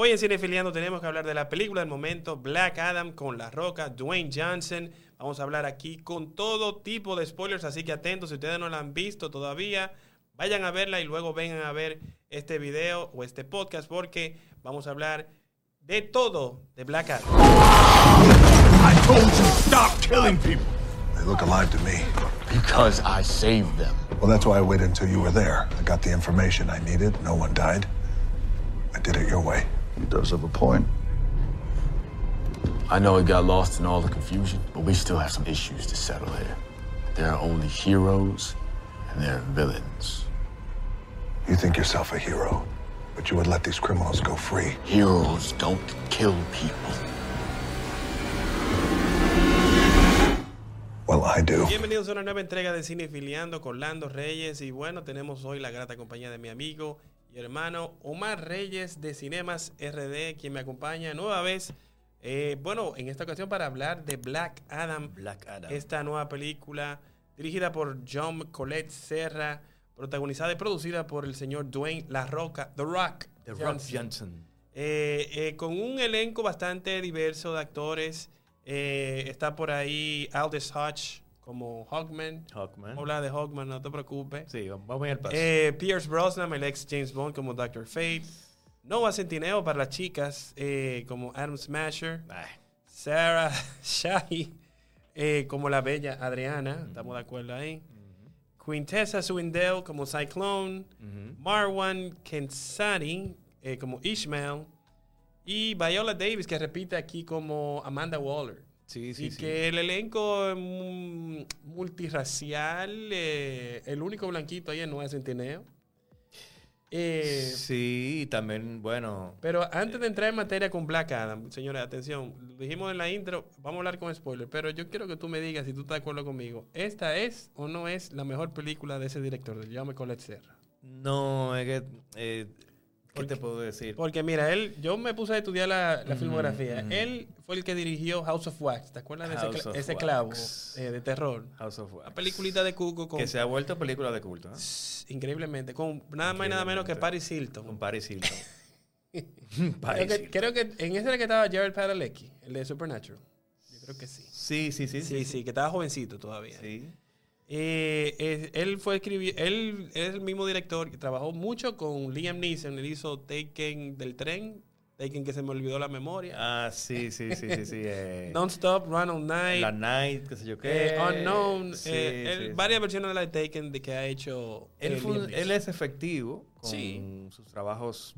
Hoy en Cinefiliando tenemos que hablar de la película del momento, Black Adam con La Roca, Dwayne Johnson. Vamos a hablar aquí con todo tipo de spoilers, así que atentos, si ustedes no la han visto todavía, vayan a verla y luego vengan a ver este video o este podcast porque vamos a hablar de todo de Black Adam. I told you stop killing people. They look alive to me. Because I saved them. Well, that's why I waited until you were there. I got the information I needed. No one died. I did it your way. He does have a point. I know it got lost in all the confusion, but we still have some issues to settle here. There are only heroes and there are villains. You think yourself a hero, but you would let these criminals go free. Heroes don't kill people. Well, I do. Bienvenidos a una nueva entrega de Cinefiliando con Lando Reyes y bueno, tenemos hoy la grata compañía de mi amigo y hermano Omar Reyes de Cinemas RD, quien me acompaña nueva vez. eh, bueno, en esta ocasión para hablar de Black Adam, Black Adam. esta nueva película dirigida por John Colette Serra, protagonizada y producida por el señor Dwayne La Roca, The Rock, The Rock Johnson. eh, eh, con un elenco bastante diverso de actores. Eh, está por ahí Aldous Hodge como Hawkman. Hawkman. Vamos a hablar de Hawkman, no te preocupes. Sí, vamos a ir al paso. Eh, Pierce Brosnan, el ex James Bond como Dr. Fate. Noah Centineo para las chicas eh, como Adam Smasher. Ay, Sarah Shahi eh, como la bella Adriana. Estamos de acuerdo ahí. Quintessa Swindell como Cyclone. Marwan Kensani eh, como Ishmael. Y Viola Davis, que repite aquí como Amanda Waller. Sí, sí, y sí. que el elenco mu- multirracial, eh, el único blanquito ahí es Noah Centineo. Eh, Sí, también, bueno, pero antes de entrar en materia con Black Adam, señores, atención, lo dijimos en la intro, vamos a hablar con spoiler, pero yo quiero que tú me digas si tú estás de acuerdo conmigo. ¿Esta es o no es la mejor película de ese director, de Jaume Colette Serra? no, es que, eh, ¿qué te puedo decir? Porque mira, él, yo me puse a estudiar la, la filmografía. Él fue el que dirigió House of Wax. ¿Te acuerdas de ese, clavo eh, de terror? House of Wax. La peliculita de Cuco con Que se ha vuelto película de culto, ¿eh? increíblemente con nada más y nada menos que Paris Hilton. Con Paris Hilton. Creo que, Hilton. creo que en ese era que estaba Jared Padalecki, el de Supernatural. Yo creo que sí. Sí, sí, sí. Sí, sí, que estaba jovencito todavía. Sí. Eh, eh, él fue escribir, él es el mismo director que trabajó mucho con Liam Neeson. Él hizo Taken del tren, Taken que se me olvidó la memoria. Ah, sí, sí, sí, sí, sí. eh, Don't Stop, Run All Night, La Night, qué sé yo qué. eh, Unknown, Sí, eh, él- sí, varias versiones de la de Taken de que ha hecho. Él, eh, fue él es efectivo con sus trabajos.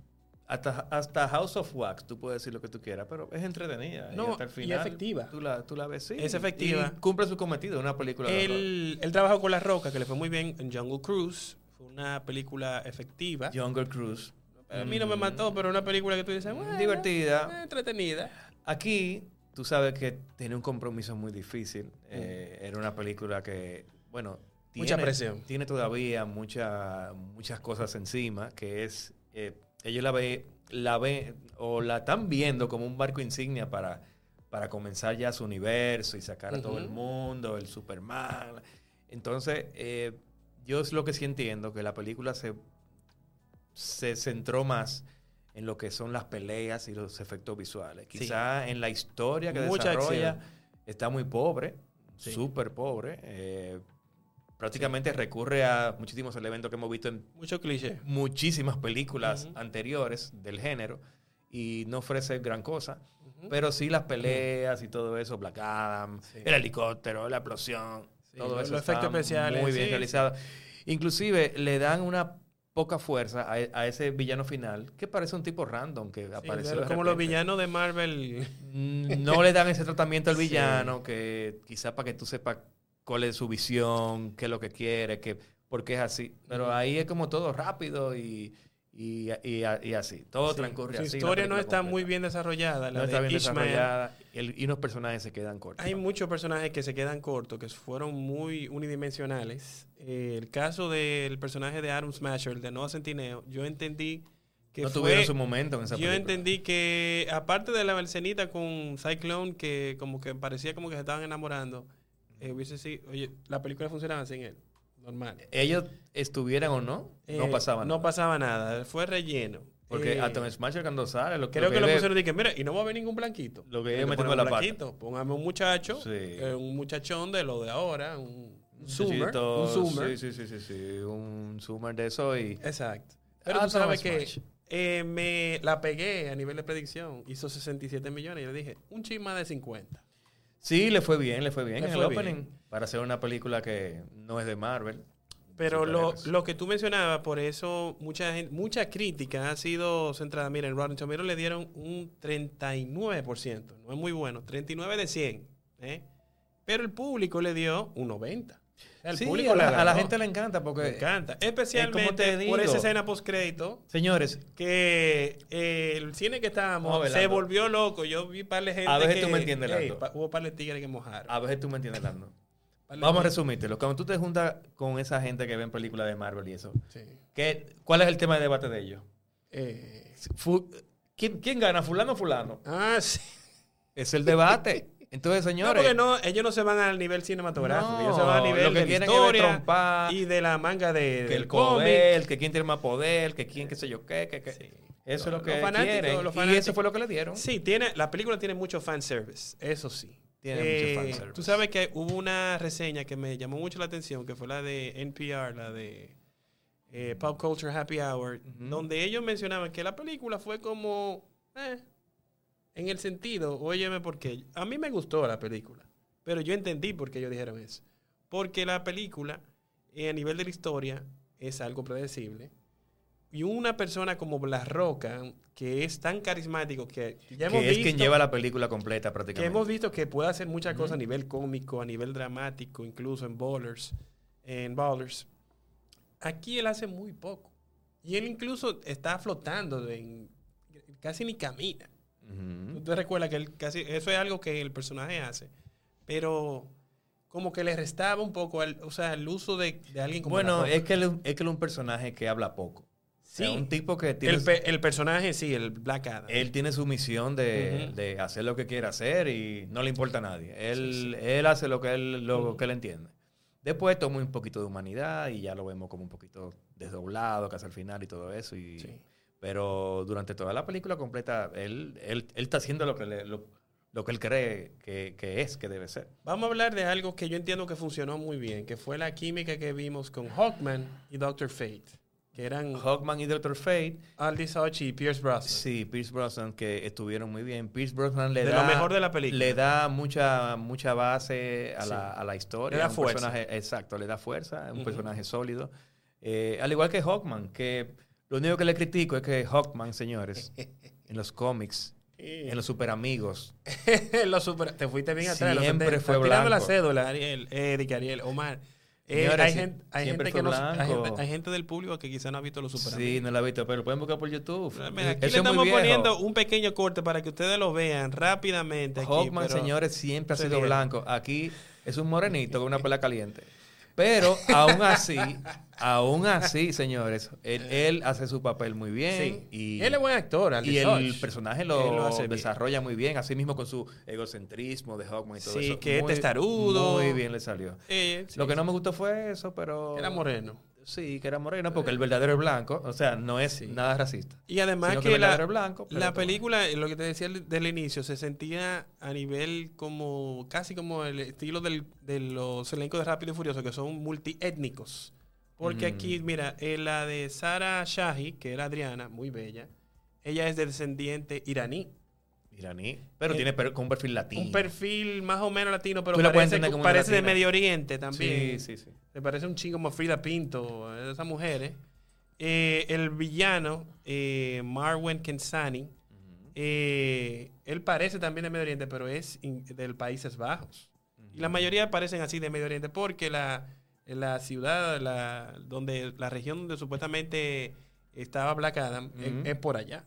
Hasta, hasta House of Wax, tú puedes decir lo que tú quieras, pero es entretenida. No, y hasta el y final. efectiva. Tú la, tú la ves, sí. Es efectiva. Y cumple su cometido, una película. Él, él trabajó con La Roca, que le fue muy bien en Jungle Cruise. Fue una película efectiva. Jungle Cruise. a mí no me mató, pero una película que tú dices, bueno, Divertida. eh, entretenida. Aquí, tú sabes que tiene un compromiso muy difícil. Eh, era una película que, bueno, Mm. Mucha tiene- presión. Tiene todavía mucha, muchas cosas encima, que es, eh, ellos la ven, la ven o la están viendo como un barco insignia para, para comenzar ya su universo y sacar a todo el mundo, el Superman. Entonces, eh, yo es lo que sí entiendo, que la película se, se centró más en lo que son las peleas y los efectos visuales. Sí. Quizá en la historia que Mucha desarrolla acción. está muy pobre, Sí. súper pobre. eh, prácticamente recurre a muchísimos elementos que hemos visto en Mucho cliché. muchísimas películas anteriores del género y no ofrece gran cosa. Pero sí las peleas y todo eso, Black Adam, Sí. el helicóptero, la explosión, Sí, todo los- eso los efectos especiales, muy bien realizado. Inclusive le dan una poca fuerza a, a ese villano final que parece un tipo random que Sí, de como los villanos de Marvel. Mm, no le dan ese tratamiento al Sí. villano que quizá para que tú sepas cuál es su visión, qué es lo que quiere, que, por qué es así. Pero ahí es como todo rápido y, y, y- y así. Todo Sí, transcurre Su así. la historia no está completa. muy bien desarrollada. La No está de bien Ishmael. desarrollada y, el- y unos personajes se quedan cortos. Hay muchos personajes que se quedan cortos, que fueron muy unidimensionales. Eh, el caso del personaje de Adam Smasher, el de Noah Centineo, yo entendí que no fue- tuvieron su momento en esa Yo película. entendí que, aparte de la versenita con Cyclone, que como que parecía como que se estaban enamorando, eh, hubiese sido, oye, la película funcionaba sin él, normal. Ellos estuvieran o no, no Eh, pasaba No nada. pasaba nada, fue relleno. Porque Eh, Atom Smasher cuando sale, lo, Creo que lo ve- pusieron y que, mira, y no va a haber ningún blanquito. Lo que ellos un la pata. blanquito. Póngame un muchacho, Sí. eh, un muchachón de lo de ahora, un, un zoomer. Un zoomer. Sí, sí, sí, sí, sí, un zoomer de eso y... Exacto. Pero Ah, tú sabes Thomas que Smash. eh, me la pegué a nivel de predicción. Hizo 67 millones. Y yo le dije, un chin más de 50. Sí, le fue bien, le fue bien Le en fue el bien. opening. Para hacer una película que no es de Marvel. Pero lo, lo que tú mencionabas, por eso mucha gente, mucha crítica ha sido centrada. Mira, en Rotten Tomatoes le dieron un 39%. No es muy bueno. 39 de 100. ¿eh? Pero el público le dio un 90. Sí, público a la, a la agarró. gente le encanta porque... Le encanta. te Especialmente por esa escena post-crédito. Señores, que eh, el cine que estábamos se volvió loco. Yo vi par de gente A veces que, tú me entiendes, Ey, Lando. pa- hubo par de tigres que mojaron. a veces tú me entiendes, Lando. Vamos a resumírtelo. Cuando tú te juntas con esa gente que ven películas de Marvel y eso, Sí. ¿qué, ¿cuál es el tema de debate de ellos? Eh, ¿quién, quién gana, fulano o fulano? ah, sí. Es el debate. Entonces, No, señores... porque no, ellos no se van al nivel cinematográfico, No, ellos se van al nivel lo que de es historia trompar, y de la manga de, que del el poder, que quién tiene más poder, que quién qué sé yo qué, que, que- Sí. Eso es lo que los fanáticos, quieren. los Y eso fue lo que le dieron. Sí, tiene, la película tiene mucho fanservice, eso sí. Tiene Eh, mucho fanservice. Tú sabes que hubo una reseña que me llamó mucho la atención, que fue la de NPR, la de eh, Pop Culture Happy Hour, donde ellos mencionaban que la película fue como, eh, en el sentido, óyeme por qué, a mí me gustó la película, pero yo entendí por qué ellos dijeron eso. Porque la película, eh, a nivel de la historia, es algo predecible. Y una persona como La Roca, que es tan carismático que ya hemos que es visto, quien lleva la película completa que prácticamente. hemos visto que puede hacer muchas cosas a nivel cómico, a nivel dramático, incluso en Ballers, en Ballers. Aquí él hace muy poco. Y él incluso está flotando, en, casi ni camina. Ujú. Tú te recuerdas que él casi, eso es algo que el personaje hace, pero como que le restaba un poco, al- o sea, el uso de, de alguien como Bueno, es que, él, es que él es un personaje que habla poco. O sea, Sí. un tipo que tiene, el, pe- el personaje, sí, el Black Adam. él tiene su misión de, de hacer lo que quiere hacer y no le importa a nadie. Él, Sí, sí. él hace lo que él, lo que él entiende. Después toma un poquito de humanidad y ya lo vemos como un poquito desdoblado, casi al final y todo eso. Y, Sí. Pero durante toda la película completa, él, él, él está haciendo lo que, le- lo, lo que él cree que, que es, que debe ser. Vamos a hablar de algo que yo entiendo que funcionó muy bien, que fue la química que vimos con Hawkman y Doctor Fate, que eran Hawkman y Doctor Fate, Aldis Hodge y Pierce Brosnan. sí, Pierce Brosnan, que estuvieron muy bien. Pierce Brosnan le De da... lo mejor de la película. Le da mucha, mucha base a, Sí. la, a la historia. Le da un fuerza. personaje- exacto, le da fuerza. Es un personaje sólido. Eh, al igual que Hawkman, que lo único que le critico es que Hawkman, señores, en los cómics, en los super amigos, Lo super- te fuiste bien atrás. Siempre fue Estás tirando la blanco. cédula, Ariel, Eric, Ariel, Omar. Eh, Señores, hay gente, hay, gente que no, hay, blanco. gente, hay gente del público que quizá no ha visto los super sí, no lo he visto, pero lo pueden buscar por YouTube. Mira, aquí Eso le estamos poniendo un pequeño corte para que ustedes lo vean rápidamente. Aquí, Hawkman, pero- señores, siempre ha sido blanco. Aquí es un morenito con una pela caliente. Pero aún así, aún así, señores, él, él hace su papel muy bien. Sí. Y, él es buen actor, y el personaje lo, lo hace bien. desarrolla muy bien, así mismo con su egocentrismo de Hawkman y todo Sí, eso. que es Muy- testarudo. Muy bien le salió. Eh, sí, Lo que no sí. me gustó fue eso, pero... Era moreno. Sí, que era moreno, porque el verdadero es blanco. O sea, no es Sí. nada racista. Y además que la, blanco, la película, lo que te decía del- del inicio, se sentía a nivel como, casi como el estilo del- de los elencos de Rápido y Furioso, que son multiétnicos. Porque Mm. aquí, mira, en la de Sara Shahi, que era Adriana, muy bella, ella es de descendiente iraní. Iraní. Pero Eh, tiene per- con un perfil latino. Un perfil más o menos latino, pero parece, como parece de. Medio Oriente también. Sí, sí, sí. Me parece un chingo como Frida Pinto, eh, esas mujeres. Eh, el villano, eh, Marwan Kensani, eh, él parece también de Medio Oriente, pero es in- del Países Bajos. Y la mayoría parecen así de Medio Oriente porque la, la ciudad, la, donde, la región donde supuestamente estaba Black Adam es, por allá.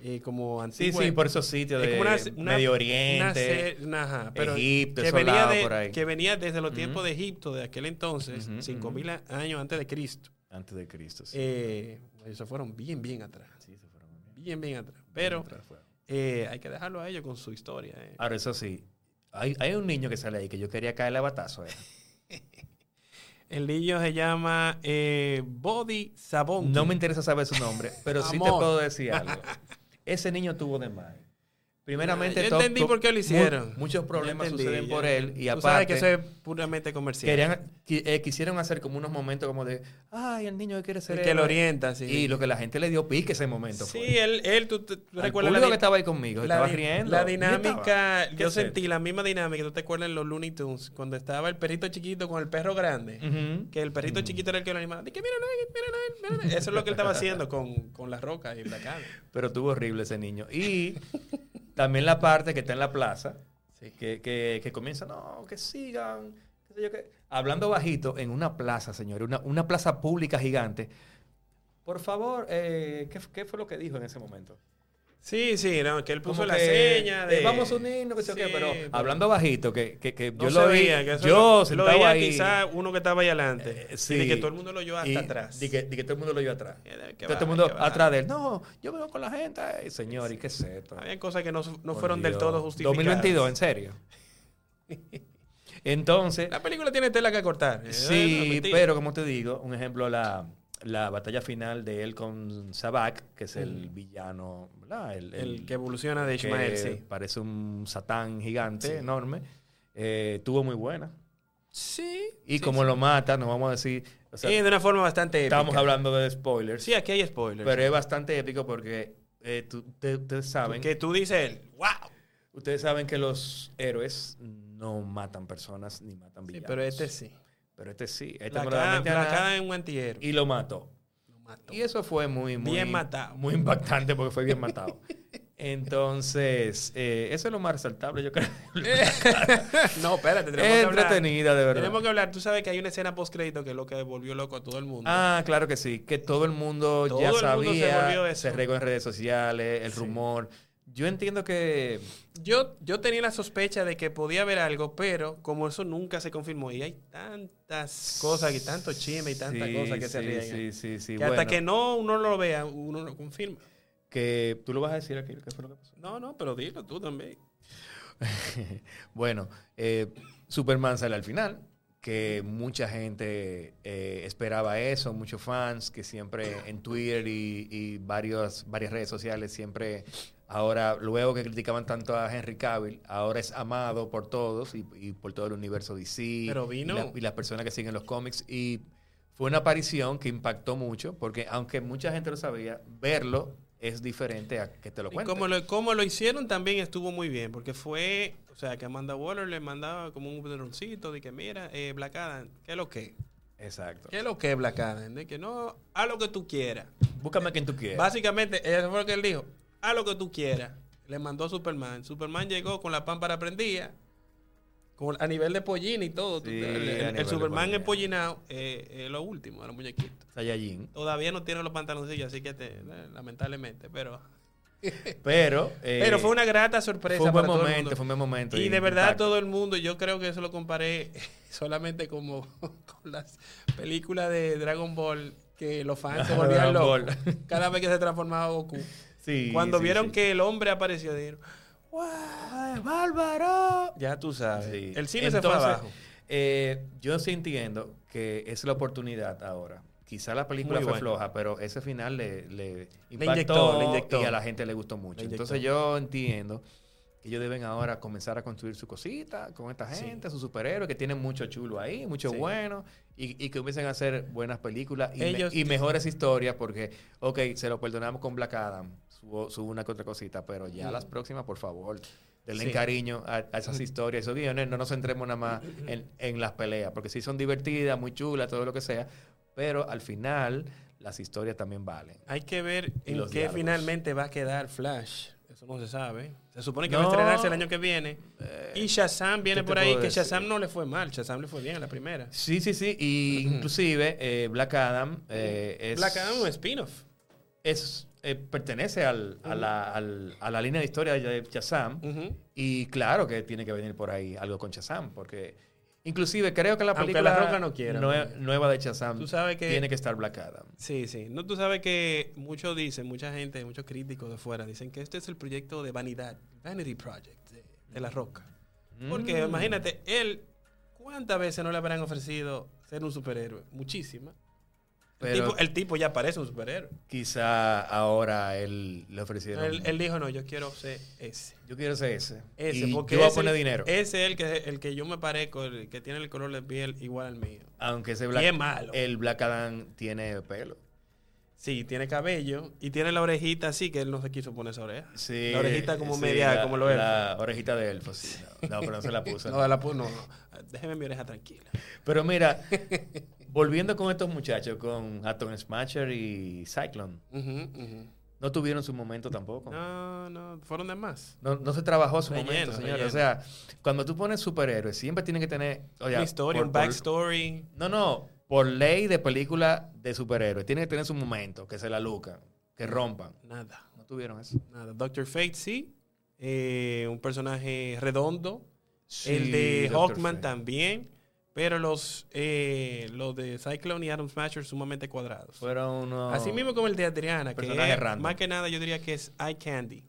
Eh, como Sí, antigua- sí, por esos sitios es de como una- una- Medio Oriente. se- ajá, pero Egipto, que venía, de- por ahí. que venía desde los tiempos de Egipto de aquel entonces, Ujú, 5000 años antes de Cristo. Antes de Cristo. Sí. Eh, ellos se fueron bien, bien atrás. Sí, se fueron muy bien. Bien, bien atrás. Pero Atrás eh, hay que dejarlo a ellos con su historia. eh. Ahora, eso sí. Hay, hay un niño que sale ahí que yo quería caerle a batazo. eh. El niño se llama eh, Body Sabón. No me interesa saber su nombre, pero sí te puedo decir algo. Ese niño tuvo de mal. Primeramente, Yo entendí por qué lo mu- hicieron. muchos problemas entendí, suceden por él y Tú sabes que aparte eso es puramente comercial. querían, eh, quisieron hacer como unos momentos como de, ay, el niño que quiere ser El que lo héroe". orienta, sí. Y lo que la gente le dio pique ese momento Sí, fue. él, él tú, tú recuerdas la, que estaba ahí conmigo, la estaba riendo. la ¿Qué dinámica, yo sentí la misma dinámica, tú te acuerdas en los Looney Tunes, cuando estaba el perrito chiquito con el perro grande. Que el perrito chiquito era el que lo animaba. Dije, mira, mira, mira, mira. Eso es lo que él estaba haciendo con, con la roca y la cara. Pero estuvo horrible ese niño. Y también la parte que está en la plaza, que, que, que comienza, no, que sigan, qué sé yo qué. Hablando bajito en una plaza, señores, una, una plaza pública gigante. Por favor, eh, ¿qué, qué fue lo que dijo en ese momento? Sí, sí, no, que él puso Como la que, seña de... eh, vamos a unirnos, que sé yo qué, Sí, pero hablando bajito, que, que, que no yo lo vi, veía, que eso yo lo, sentado lo veía ahí. quizá uno que estaba ahí adelante. eh, Y sí. de que todo el mundo lo oyó hasta y atrás. di que, que todo el mundo lo oyó atrás. De que Todo el mundo que atrás de él. No, yo vengo con la gente. Ay, señor, ¿y qué es esto? Habían cosas que no, no fueron del todo justificadas. 2022, en serio. Entonces, La película tiene tela que cortar. no sí, pero como te digo, un ejemplo, la, la batalla final de él con Sabak, que es el villano. El, El que evoluciona de Ishmael, que sí. Parece un satán gigante, Sí. enorme. eh, tuvo muy buena. Sí. Y sí, como sí. lo mata, nos vamos a decir. O sea, y de una forma bastante épica. estamos hablando de spoilers. Sí, aquí hay spoilers. pero es bastante épico porque eh, tú- te- ustedes saben. que tú dices, él, wow. Ustedes saben que los héroes no matan personas ni matan Sí, villanos. pero este sí. Pero este sí. Este Black no le Adam- mete a Black nada Adam es un antihéroe. y lo mató. Lo mató. Y eso fue muy, muy. Bien matado. Muy impactante porque fue bien matado. Entonces, eh, eso es lo más resaltable, yo creo. no, espérate, tenemos es que hablar. entretenida, de verdad. Tenemos que hablar. Tú sabes que hay una escena post crédito que es lo que volvió loco a todo el mundo. Ah, claro que sí. Que todo el mundo Todo ya el mundo se sabía. volvió Se, regó en redes sociales, el Sí. rumor. Yo entiendo que. Yo, yo tenía la sospecha de que podía haber algo, pero como eso nunca se confirmó y hay tantas cosas y tanto chisme y tantas Sí, cosas que se riegan. Sí, sí, sí. que hasta que no uno lo vea, uno lo confirma. que tú lo vas a decir aquí, ¿qué fue lo que pasó? No, no, pero dilo tú también. bueno, eh, Superman sale al final, que mucha gente eh, esperaba eso, muchos fans que siempre en Twitter y, y varios, varias redes sociales siempre, ahora, luego que criticaban tanto a Henry Cavill, ahora es amado por todos y, y por todo el universo DC Pero vino- y, la- y las personas que siguen los cómics y fue una aparición que impactó mucho, porque aunque mucha gente lo sabía, verlo es diferente a que te lo Y cuenten. como lo, como lo hicieron también estuvo muy bien, porque fue, o sea, que Amanda Waller le mandaba como un pedroncito de que, mira, eh, Black Adam, ¿qué es lo que? Exacto. ¿Qué es lo que es Black Adam? De que no, haz lo que tú quieras. Búscame quien tú quieras. Básicamente, eso fue lo que él dijo, haz lo que tú quieras. Le mandó a Superman. Superman llegó con la pámpara prendida, con, a nivel de pollina y todo. Tú- el, a Superman pollina. empollinado eh, es lo último de los muñequitos. Saiyajin. Todavía no tiene los pantaloncillos, así que te- eh, lamentablemente, pero... Pero, eh, Pero fue una grata sorpresa. fue un buen para todo el momento, mundo. fue un buen momento. Y de verdad impacto. todo el mundo, yo creo que eso lo comparé solamente como con las películas de Dragon Ball, que los fans se volvían locos cada vez que se transformaba Goku. Sí, Cuando sí, vieron sí. que el hombre apareció, dijeron, ¡Wow! ¡Bárbaro! Ya tú sabes. Sí. El cine se fue abajo. eh, yo sí entiendo que es la oportunidad ahora. Quizá la película Muy fue bueno. floja, pero ese final le, le impactó inyectó, le inyectó. y a la gente le gustó mucho. Le. Entonces yo entiendo que ellos deben ahora comenzar a construir su cosita con esta Sí. gente, sus superhéroes, que tienen mucho chulo ahí, mucho Sí. bueno, y, y que comiencen a hacer buenas películas y, me- y mejores historias, porque, ok, se lo perdonamos con Black Adam, subo, subo una que otra cosita, pero ya Mm. las próximas, por favor, denle Sí. cariño a, a esas historias, esos guiones, no nos centremos nada más en, en las peleas, porque sí son divertidas, muy chulas, todo lo que sea, pero al final las historias también valen. Hay que ver en qué diálogos. finalmente va a quedar Flash. Eso no se sabe. Se supone que va a estrenarse el año que viene. y Shazam viene ¿qué te por ahí, que? Shazam no le fue mal. Shazam le fue bien en la primera. Sí, sí, sí, y inclusive eh, Black Adam eh, es... Black Adam es un spin-off. es, eh, pertenece al- a, la, al- a la línea de historia de Shazam. Y claro que tiene que venir por ahí algo con Shazam, porque inclusive creo que la película La Roca no quiera. nue- nueva de Shazam Tú sabes que- tiene que estar Black Adam. Sí, sí. No, tú sabes que muchos dicen, mucha gente, muchos críticos de fuera, dicen que este es el proyecto de vanidad, Vanity Project de, de La Roca. Porque Mm. imagínate, él, ¿Cuántas veces no le habrán ofrecido ser un superhéroe? Muchísimas. El, Pero tipo, el tipo ya parece un superhéroe. quizá ahora él le ofrecieron. Él, él dijo, no, yo quiero ser ese. yo quiero ser ese. Ese, y porque yo voy a poner dinero. Ese es el que, el que yo me parezco, el que tiene el color de piel igual al mío. Aunque ese Y Black, es malo. el Black Adam tiene pelo. Sí, tiene cabello y tiene la orejita así que él no se quiso poner esa oreja. Sí, La orejita como sí, media, la- como lo es. La orejita de elfo, sí. No, no, pero no se la puso. No, la pu- no, no. Déjeme mi oreja tranquila. Pero mira, volviendo con estos muchachos, con Atom Smasher y Cyclone, no tuvieron su momento tampoco. No, no, fueron de más. No, no se trabajó su Relleno, momento, señor. relleno. O sea, cuando tú pones superhéroes, siempre tienen que tener. Una historia, por- un por- backstory. no, no. Por ley de película de superhéroes, tienen que tener su momento, que se la lucan, que rompan. Nada, No tuvieron eso. nada. Doctor Fate sí. Eh, un personaje redondo. Sí, el de. Hawkman Fate. también. Pero los, eh, los de Cyclone y Adam Smasher sumamente cuadrados. Fueron unos. Así mismo como el de Adriana, que es, random. más que nada yo diría que es eye candy.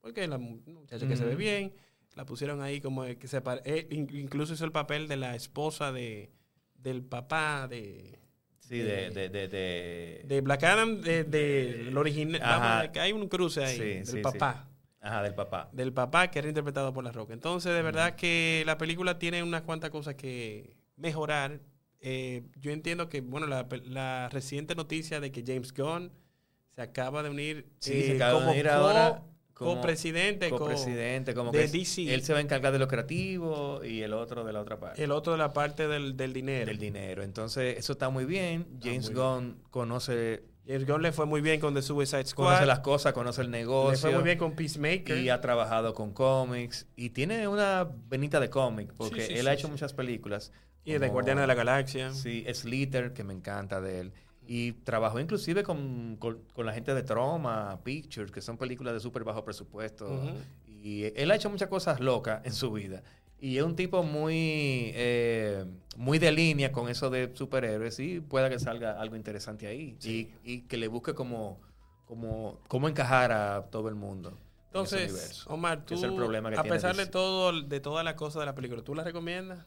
Porque la mu- muchacha que se ve Ujú. bien, la pusieron ahí como que se eh, in- incluso hizo el papel de la esposa de del papá de, Sí, de. de, de, de- de Black Adam, de, de el original. Ajá. hay un cruce ahí, Sí, del sí, sí. papá. Ajá, del papá. Del papá que era interpretado por La Roca. Entonces, de verdad que la película tiene unas cuantas cosas que mejorar. Eh, yo entiendo que, bueno, la, la reciente noticia de que James Gunn se acaba de unir Sí, eh, se acaba de como unir co- ahora como co- copresidente, como de que es- DC. él se va a encargar de lo creativo y el otro de la otra parte. el otro de la parte del, del dinero. del dinero. Entonces, eso está muy bien. James muy Gunn conoce, James Gunn le fue muy bien con The Suicide Squad. conoce las cosas, conoce el le negocio. fue muy bien con Peacemaker. y ha trabajado con cómics. Y tiene una venita de cómic, porque Sí, sí, él sí, ha hecho muchas películas. Y de Guardianes de la Galaxia. Sí, Slither, que me encanta de él. Y trabajó inclusive con, con- con la gente de Troma, Pictures, que son películas de súper bajo presupuesto. Y él ha hecho muchas cosas locas en su vida. Y es un tipo muy, eh, muy de línea con eso de superhéroes. Y pueda que salga algo interesante ahí. Y, y que le busque como, como, cómo encajar a todo el mundo. en Entonces, universo. Omar, tú, es el problema que a pesar de todo, de toda la cosa de la película, ¿tú la recomiendas?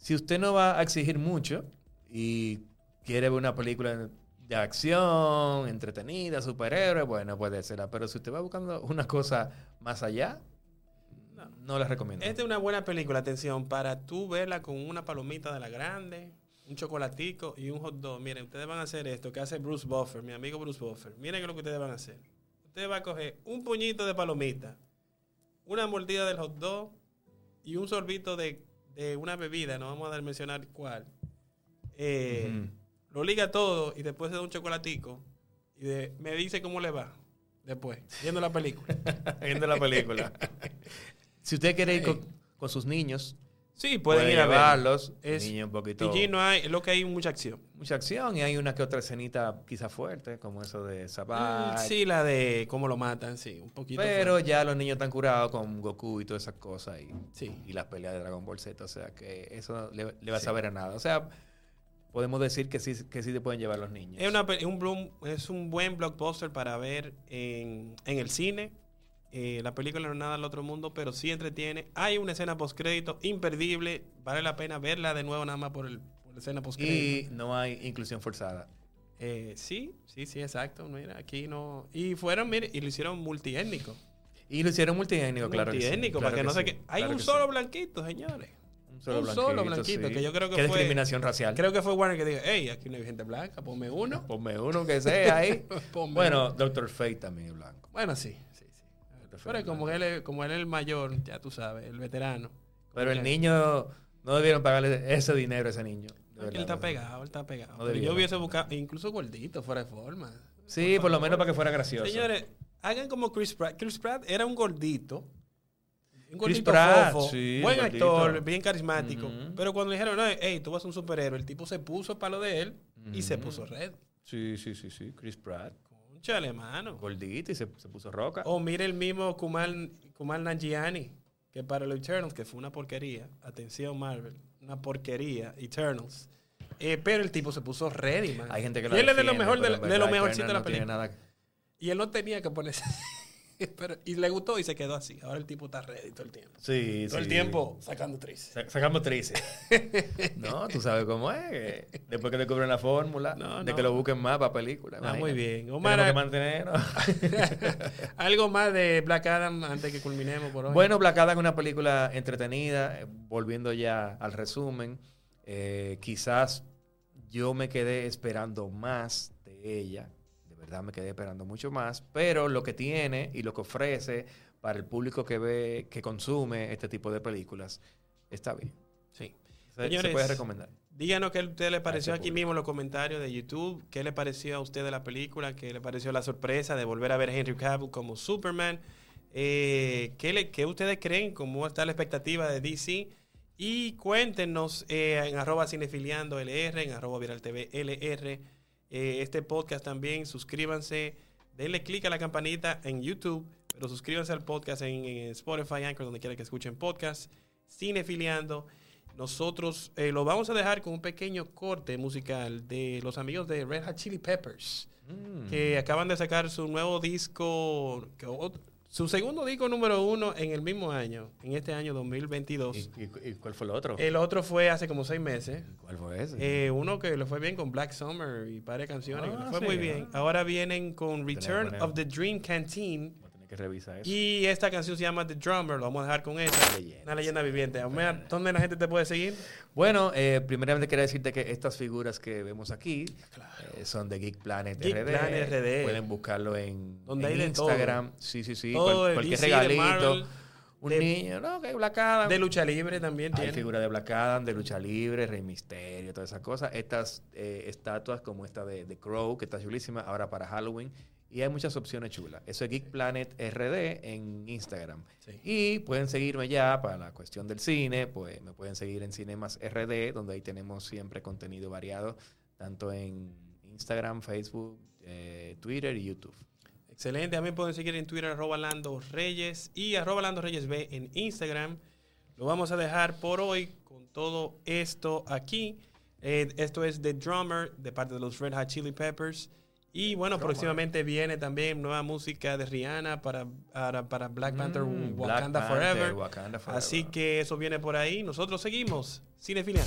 Si usted no va a exigir mucho y quiere ver una película de acción, entretenida, superhéroe, bueno, puede serla. Pero si usted va buscando una cosa más allá, no, la recomiendo. Esta es una buena película, atención, para tú verla con una palomita de la grande, un chocolatico y un hot dog. Miren, ustedes van a hacer esto que hace Bruce Buffer, mi amigo Bruce Buffer. Miren lo que ustedes van a hacer. Ustedes van a coger un puñito de palomita, una mordida del hot dog y un sorbito de, de una bebida, no vamos a dar mencionar cuál. Eh. Lo liga todo y después se da un chocolatico y de- me dice cómo le va después, viendo la película. Viendo la película. si usted quiere ir con, con sus niños, Sí, pueden ir a llevarlos. Es- niños un poquito... PG no hay, lo que hay mucha acción. Mucha acción y hay una que otra escenita quizá fuerte, como eso de Sabbath. Mm, sí, la de cómo lo matan, sí, un poquito. Pero fuerte. ya los niños están curados con Goku y todas esas cosas y, Sí. y las peleas de Dragon Ball Z. O sea que eso le, le va a saber a nada. O sea, podemos decir que sí, que sí te pueden llevar los niños. es, una, un, es un buen blockbuster para ver en, en el cine. Eh, la película no es nada del otro mundo, pero sí entretiene. Hay una escena postcrédito imperdible. Vale la pena verla de nuevo nada más por, el, por la escena postcrédito. y no hay inclusión forzada. Eh, sí, sí, sí, exacto. Mira, aquí no. Y fueron, mire, y lo hicieron multiétnico. Y lo hicieron multiétnico, claro. sí, multiétnico, claro que, no sí, se que Hay claro un solo sí. blanquito, señores. Un solo un blanquito. solo blanquito, sí. que yo creo que Qué fue- discriminación racial. Creo que fue Warner que dijo, hey, aquí no hay gente blanca, ponme uno. Ponme uno que sea ahí. Bueno, Doctor Fate también es blanco. Bueno, sí, Pero como él, es, como él es el mayor, ya tú sabes, el veterano. Pero el niño, no debieron pagarle ese dinero a ese niño. de Porque verdad, él está pegado, él está pegado. No yo hubiese buscado, incluso gordito, fuera de forma. Sí, por, lo menos para que fuera gracioso. Señores, hagan como Chris Pratt. Chris Pratt era un gordito. Un Chris gordito Pratt, fofo, sí, buen gordito. actor, bien carismático. Pero cuando le dijeron, no, hey, tú vas a un superhéroe, el tipo se puso para lo de él y se puso red. Sí, sí, sí, sí. Chris Pratt. Conchale, mano. Gordito y se, se puso roca. O mire el mismo Kumal, Kumal Nanjiani, que para los Eternals, que fue una porquería. Atención, Marvel. Una porquería, Eternals. Eh, pero el tipo se puso ready, man. Hay gente que y él es de lo mejor, de, de lo mejorcito de la película. nada- Y él no tenía que ponerse. Pero, y le gustó y se quedó así. Ahora el tipo está ready todo el tiempo. Sí, Todo el tiempo sacando tris. Sa- Sacamos trices. no, tú sabes cómo es. después que descubren la fórmula, No, de no. que lo busquen más para películas. Ah, muy bien. Tenemos Omar, que. Algo más de Black Adam antes que culminemos por hoy. Bueno, Black Adam es una película entretenida. eh, Volviendo ya al resumen, eh, quizás yo me quedé esperando más de ella. Verdad me quedé esperando mucho más. Pero lo que tiene y lo que ofrece para el público que ve, que consume este tipo de películas, está bien. sí. Se, se Señores, puede recomendar. Díganos qué a usted le pareció aquí público. mismo en los comentarios de YouTube. ¿Qué le pareció a usted de la película? ¿Qué le pareció la sorpresa de volver a ver a Henry Cavill como Superman? Eh, ¿qué, le, ¿Qué ustedes creen? ¿Cómo está la expectativa de DC? Y cuéntenos eh, en arroba cinefiliando LR, en arroba viral TV LR. Eh, este podcast también, suscríbanse, denle click a la campanita en YouTube, pero suscríbanse al podcast en, en Spotify, Anchor, donde quiera que escuchen podcast. Cinefiliando. Nosotros eh, lo vamos a dejar con un pequeño corte musical de los amigos de Red Hot Chili Peppers, Mm. que acaban de sacar su nuevo disco, que su segundo disco número uno en el mismo año, en este año 2022. ¿Y, y- y cuál fue el otro? El otro fue hace como seis meses. ¿Cuál fue ese? Eh, uno que le fue bien con Black Summer y par de canciones, que Ah, fue sí, muy bien. Ahora vienen con Return of the Dream Canteen. Que revisar eso. Y esta canción se llama The Drummer, lo vamos a dejar con esa. Leyenda, Una leyenda viviente. Omar, ¿Dónde la gente te puede seguir? Bueno, eh, primeramente quería decirte que estas figuras que vemos aquí eh, son de Geek Planet Geek RD. Planet RD. Pueden buscarlo en, Donde en hay de Instagram. Sí, sí, sí. Todo Cual- cualquier DC, regalito. Marvel, un de- niño, no, que Black Adam. De lucha libre también Hay tiene. figuras de Black Adam, de lucha libre, Rey Misterio, todas esas cosas. Estas eh, estatuas como esta de, de Crow, que está chulísima, ahora para Halloween. Y hay muchas opciones chulas. Eso es Geek Planet RD en Instagram. Sí. Y pueden seguirme ya para la cuestión del cine, pues me pueden seguir en Cinemas RD, donde ahí tenemos siempre contenido variado, tanto en Instagram, Facebook, eh, Twitter y YouTube. Excelente. Mí pueden seguir en Twitter, arroba Lando Reyes y arroba Lando Reyes B en Instagram. Lo vamos a dejar por hoy con todo esto aquí. Eh, esto es The Drummer de parte de los Red Hot Chili Peppers. Y bueno, próximamente viene también nueva música de Rihanna para, para, para Black Panther Mm, Black Wakanda Panther, Forever. Wakanda Forever. Así que eso viene por ahí. Nosotros seguimos. Cinefilia.